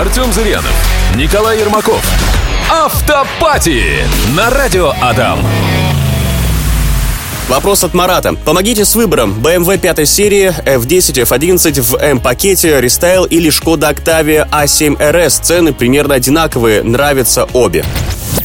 Артем Зырянов, Николай Ермаков. Автопати на радио Адам. Вопрос от Марата. Помогите с выбором BMW 5 серии, F10, F11 в M-пакете, рестайл или Шкода Octavia A7 RS. Цены примерно одинаковые, нравятся обе.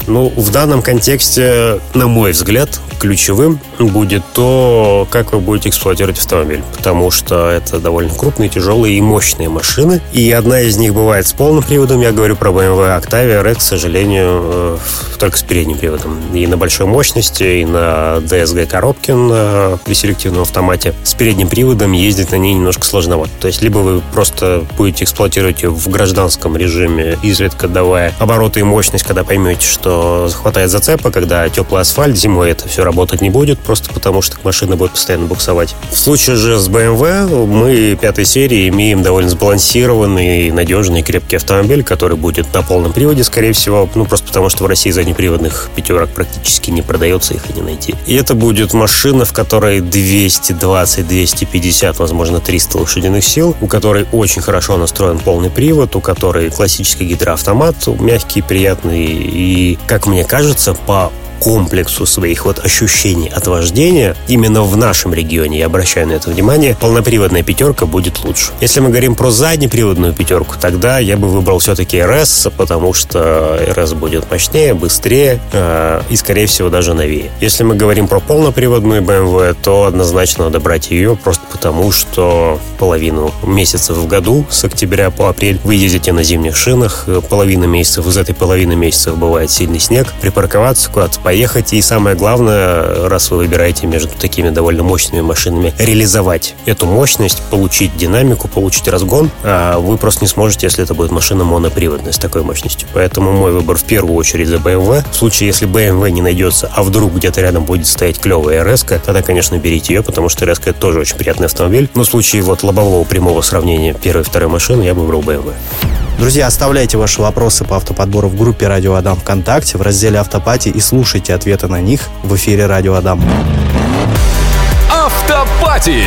Ну, в данном контексте, на мой взгляд, ключевым будет то, как вы будете эксплуатировать автомобиль. Потому что это довольно крупные, тяжелые и мощные машины. И одна из них бывает с полным приводом. Я говорю про BMW Octavia RX, к сожалению, э, только с передним приводом. И на большой мощности, и на DSG коробке на, при селективном автомате. С передним приводом ездить на ней немножко сложновато. То есть, либо вы просто будете эксплуатировать ее в гражданском режиме, изредка давая обороты и мощность, когда поймете, что хватает зацепа, когда теплый асфальт зимой это все работать не будет, просто потому что машина будет постоянно буксовать. В случае же с BMW мы пятой серии имеем довольно сбалансированный, надежный, крепкий автомобиль, который будет на полном приводе, скорее всего, ну просто потому что в России заднеприводных пятерок практически не продается, их и не найти. И это будет машина, в которой 220, 250, возможно, 300 лошадиных сил, у которой очень хорошо настроен полный привод, у которой классический гидроавтомат, мягкий, приятный и, как мне кажется, по комплексу своих вот ощущений от вождения, именно в нашем регионе, я обращаю на это внимание, полноприводная пятерка будет лучше. Если мы говорим про заднеприводную пятерку, тогда я бы выбрал все-таки RS, потому что RS будет мощнее, быстрее э, и, скорее всего, даже новее. Если мы говорим про полноприводную BMW, то однозначно надо брать ее просто потому, что половину месяцев в году, с октября по апрель, вы ездите на зимних шинах, половина месяцев, из этой половины месяцев бывает сильный снег, припарковаться куда-то, поехать. И самое главное, раз вы выбираете между такими довольно мощными машинами, реализовать эту мощность, получить динамику, получить разгон. А вы просто не сможете, если это будет машина моноприводная с такой мощностью. Поэтому мой выбор в первую очередь за BMW. В случае, если BMW не найдется, а вдруг где-то рядом будет стоять клевая RS, тогда, конечно, берите ее, потому что RS это тоже очень приятный автомобиль. Но в случае вот лобового прямого сравнения первой и второй машины я бы выбрал BMW. Друзья, оставляйте ваши вопросы по автоподбору в группе Радио Адам ВКонтакте в разделе Автопати и слушайте ответы на них в эфире Радио Адам. Автопати